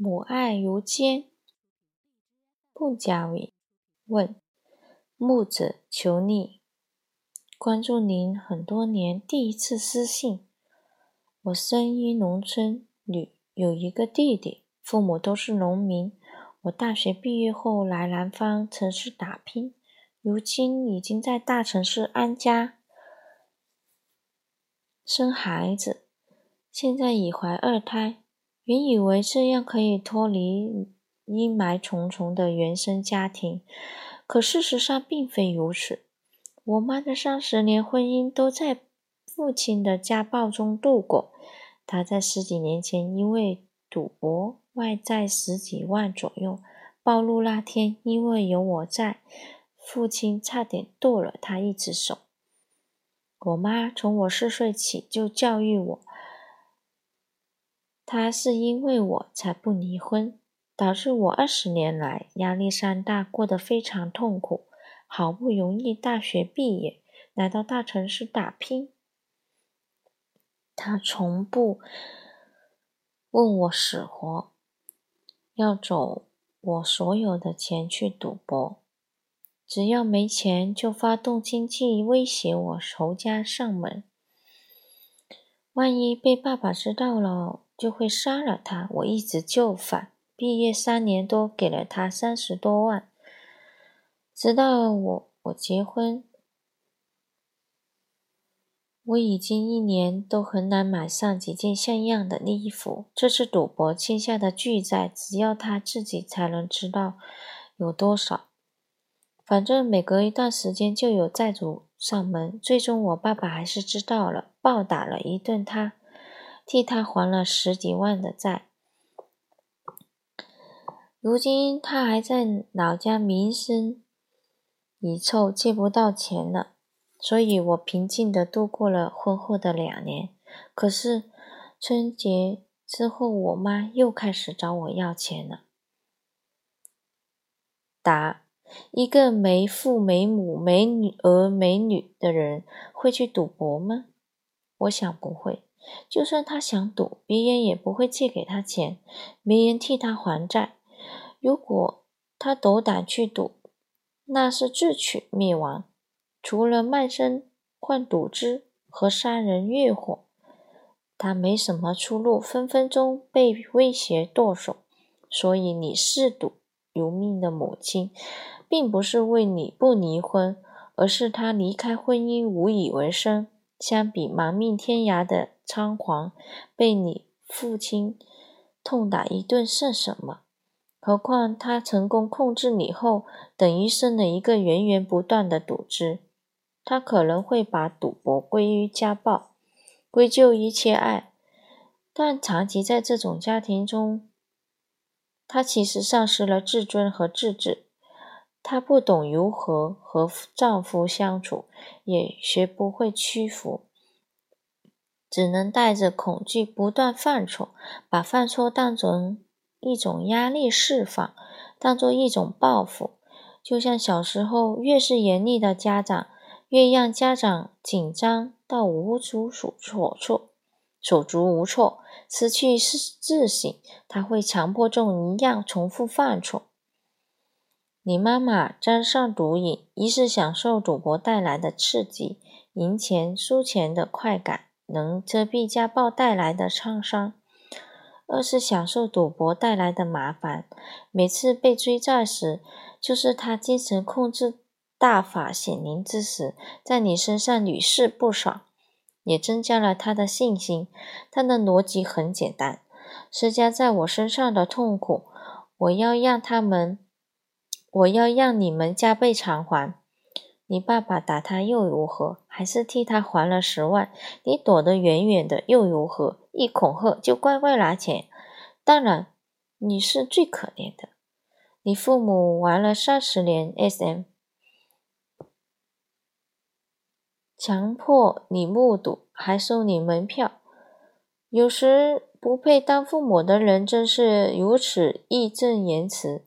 母爱如坚。不加伟问木子求你关注您很多年，第一次私信。我生于农村，女有一个弟弟，父母都是农民。我大学毕业后来南方城市打拼，如今已经在大城市安家生孩子，现在已怀二胎。原以为这样可以脱离阴霾重重的原生家庭，可事实上并非如此。我妈的三十年婚姻都在父亲的家暴中度过。他在十几年前因为赌博，外债十几万左右，暴露那天因为有我在，父亲差点剁了他一只手。我妈从我四岁起就教育我。他是因为我才不离婚，导致我二十年来压力山大，过得非常痛苦。好不容易大学毕业，来到大城市打拼，他从不问我死活，要走我所有的钱去赌博，只要没钱就发动亲戚威胁我仇家上门，万一被爸爸知道了。就会杀了他。我一直就范，毕业三年多，给了他三十多万。直到我我结婚，我已经一年都很难买上几件像样的衣服。这次赌博欠下的巨债，只要他自己才能知道有多少。反正每隔一段时间就有债主上门。最终我爸爸还是知道了，暴打了一顿他。替他还了十几万的债，如今他还在老家名声已臭，借不到钱了，所以我平静的度过了婚后的两年。可是春节之后，我妈又开始找我要钱了。答：一个没父没母、没女儿没女的人会去赌博吗？我想不会。就算他想赌，别人也不会借给他钱，没人替他还债。如果他斗胆去赌，那是自取灭亡。除了卖身换赌资和杀人越货，他没什么出路，分分钟被威胁剁手。所以，你嗜赌如命的母亲，并不是为你不离婚，而是他离开婚姻无以为生。相比亡命天涯的仓皇，被你父亲痛打一顿算什么？何况他成功控制你后，等于生了一个源源不断的赌资。他可能会把赌博归于家暴，归咎一切爱，但长期在这种家庭中，他其实丧失了自尊和自制。她不懂如何和丈夫相处，也学不会屈服，只能带着恐惧不断犯错，把犯错当成一种压力释放，当做一种报复。就像小时候，越是严厉的家长，越让家长紧张到无足所措、手足无措，失去自省，他会强迫症一样重复犯错。你妈妈沾上毒瘾，一是享受赌博带来的刺激，赢钱输钱的快感能遮蔽家暴带来的创伤；二是享受赌博带来的麻烦，每次被追债时，就是他精神控制大法显灵之时，在你身上屡试不爽，也增加了他的信心。他的逻辑很简单：施加在我身上的痛苦，我要让他们。我要让你们加倍偿还。你爸爸打他又如何？还是替他还了十万。你躲得远远的又如何？一恐吓就乖乖拿钱。当然，你是最可怜的。你父母玩了三十年 SM，强迫你目睹，还收你门票。有时不配当父母的人真是如此义正言辞。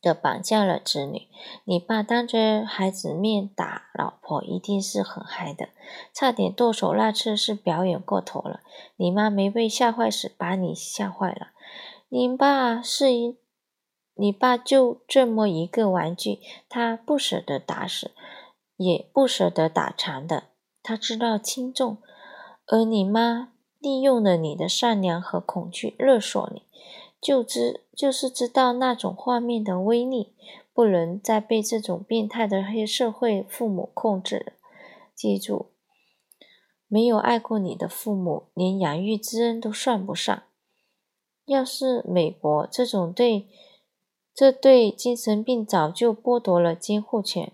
的绑架了子女，你爸当着孩子面打老婆，一定是很嗨的，差点剁手那次是表演过头了。你妈没被吓坏时，把你吓坏了。你爸是一，你爸就这么一个玩具，他不舍得打死，也不舍得打残的。他知道轻重，而你妈利用了你的善良和恐惧勒索你，就知就是知道那种画面的威力，不能再被这种变态的黑社会父母控制了。记住，没有爱过你的父母，连养育之恩都算不上。要是美国这种对，这对精神病早就剥夺了监护权，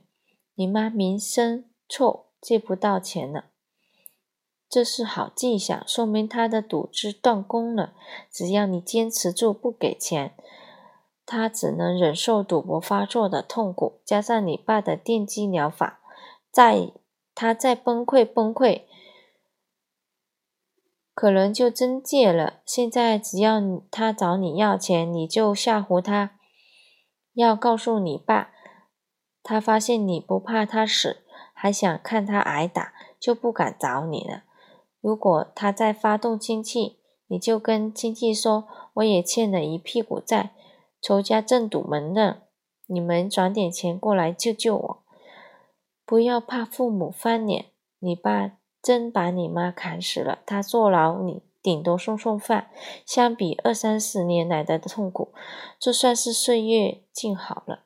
你妈名声臭，借不到钱了。这是好迹象，说明他的赌资断供了。只要你坚持住不给钱，他只能忍受赌博发作的痛苦，加上你爸的电击疗法，再他再崩溃崩溃。可能就真戒了。现在只要他找你要钱，你就吓唬他，要告诉你爸。他发现你不怕他死，还想看他挨打，就不敢找你了。如果他再发动亲戚，你就跟亲戚说，我也欠了一屁股债，仇家正堵门呢，你们转点钱过来救救我。不要怕父母翻脸，你爸。真把你妈砍死了，他坐牢，你顶多送送饭。相比二三十年来的痛苦，这算是岁月静好了。